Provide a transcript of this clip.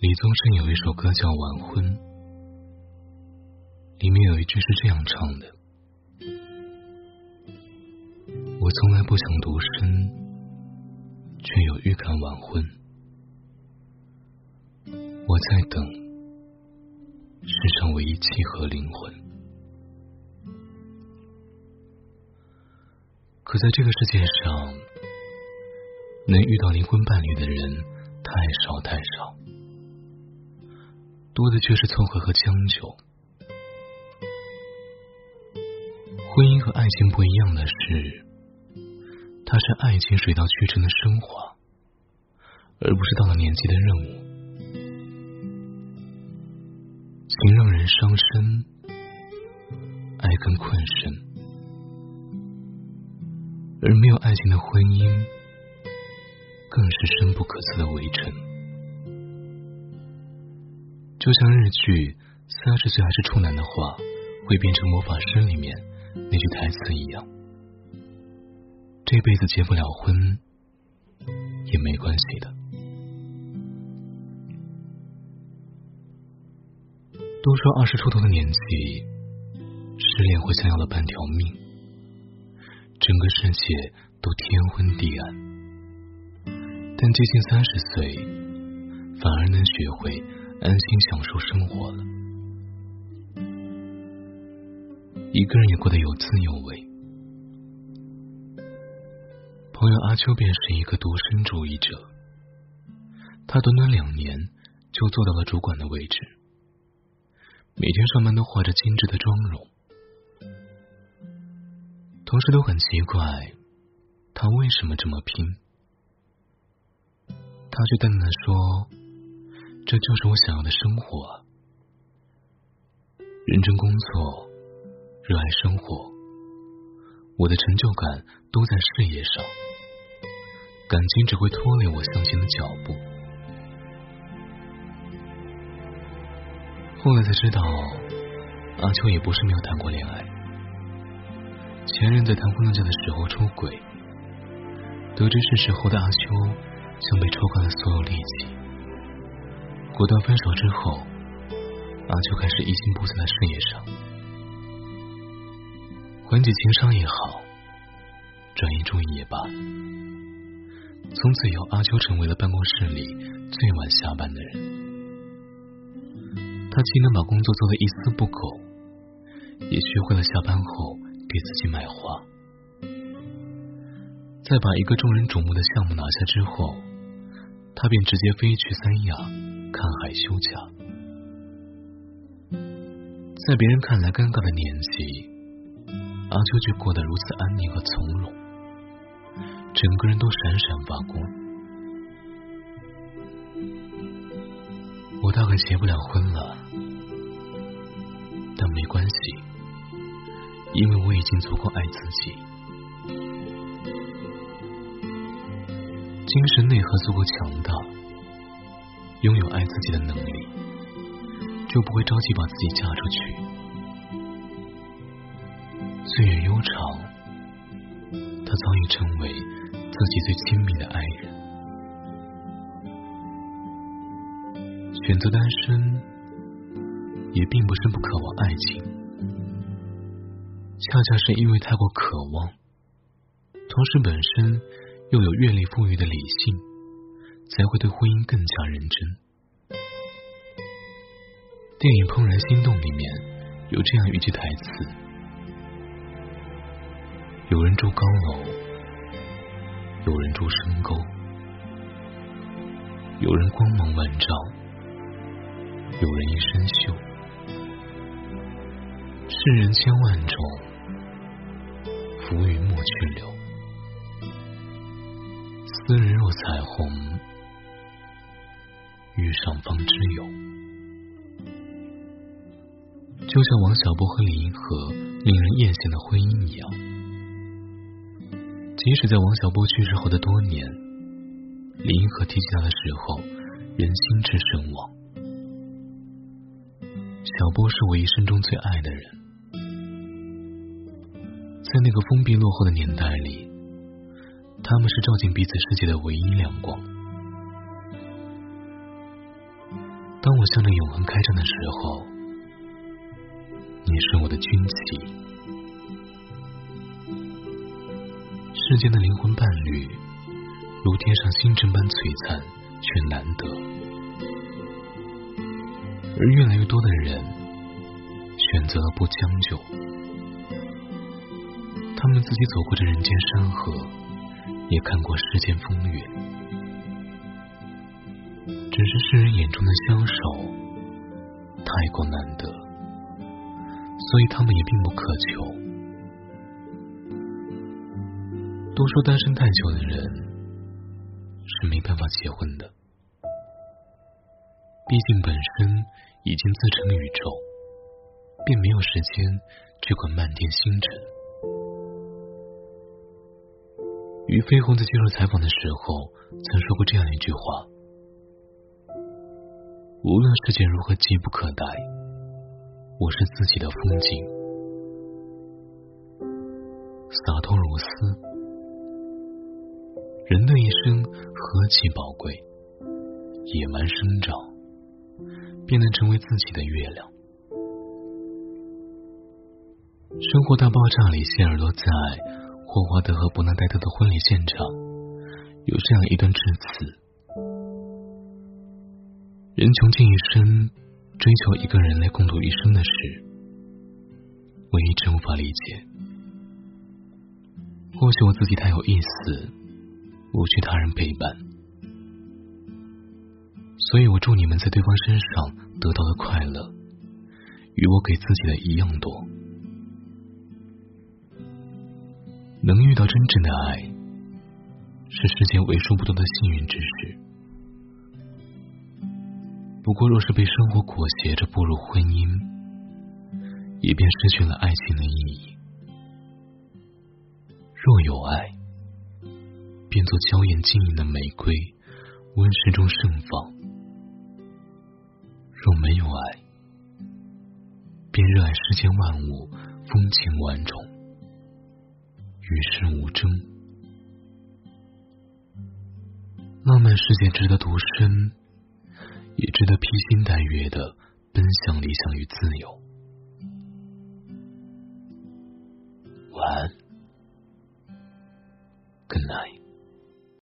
李宗盛有一首歌叫《晚婚》，里面有一句是这样唱的：“我从来不想独身，却有预感晚婚。我在等世上唯一契合灵魂。可在这个世界上，能遇到灵魂伴侣的人太少太少。”多的却是凑合和将就。婚姻和爱情不一样的是，它是爱情水到渠成的升华，而不是到了年纪的任务。情让人伤身，爱更困身，而没有爱情的婚姻，更是深不可测的围城。就像日剧《三十岁还是处男的话会变成魔法师》里面那句台词一样，这辈子结不了婚也没关系的。都说二十出头的年纪，失恋会像要了半条命，整个世界都天昏地暗。但接近三十岁，反而能学会。安心享受生活了，一个人也过得有滋有味。朋友阿秋便是一个独身主义者，他短短两年就做到了主管的位置，每天上班都化着精致的妆容，同事都很奇怪他为什么这么拼，他却淡淡的说。这就是我想要的生活，认真工作，热爱生活，我的成就感都在事业上，感情只会拖累我向前的脚步。后来才知道，阿秋也不是没有谈过恋爱，前任在谈婚论嫁的时候出轨，得知事实后的阿秋，像被抽干了所有力气。果断分手之后，阿秋开始一心扑在了事业上，缓解情伤也好，转移注意也罢。从此以后，阿秋成为了办公室里最晚下班的人。他既能把工作做得一丝不苟，也学会了下班后给自己买花。在把一个众人瞩目的项目拿下之后，他便直接飞去三亚。看海休假，在别人看来尴尬的年纪，阿秋却过得如此安宁和从容，整个人都闪闪发光。我大概结不了婚了，但没关系，因为我已经足够爱自己，精神内核足够强大。拥有爱自己的能力，就不会着急把自己嫁出去。岁月悠长，他早已成为自己最亲密的爱人。选择单身，也并不是不渴望爱情，恰恰是因为太过渴望，同时本身又有阅历富裕的理性。才会对婚姻更加认真。电影《怦然心动》里面有这样一句台词：“有人住高楼，有人住深沟，有人光芒万丈，有人一身锈。世人千万种，浮云莫去留。斯人若彩虹。”遇上方知有，就像王小波和李银河令人艳羡的婚姻一样。即使在王小波去世后的多年，李银河提起他的时候，人心之神往。小波是我一生中最爱的人，在那个封闭落后的年代里，他们是照进彼此世界的唯一亮光。我向着永恒开战的时候，你是我的军旗。世间的灵魂伴侣，如天上星辰般璀璨却难得，而越来越多的人选择了不将就。他们自己走过这人间山河，也看过世间风月。只是世人眼中的相守太过难得，所以他们也并不渴求。都说单身太久的人是没办法结婚的，毕竟本身已经自成宇宙，便没有时间去管漫天星辰。于飞鸿在接受采访的时候曾说过这样一句话。无论世界如何急不可待，我是自己的风景，洒脱如斯。人的一生何其宝贵，野蛮生长，便能成为自己的月亮。《生活大爆炸》里，谢耳朵在霍华德和伯纳黛特的婚礼现场有这样一段致辞。人穷尽一生追求一个人来共度一生的事，我一直无法理解。或许我自己太有意思，无需他人陪伴，所以我祝你们在对方身上得到的快乐，与我给自己的一样多。能遇到真正的爱，是世间为数不多的幸运之事。不过，若是被生活裹挟着步入婚姻，也便失去了爱情的意义。若有爱，便做娇艳晶莹的玫瑰，温室中盛放；若没有爱，便热爱世间万物，风情万种，与世无争。浪漫世界值得独身。也值得披星戴月的奔向理想与自由。晚安，Good night。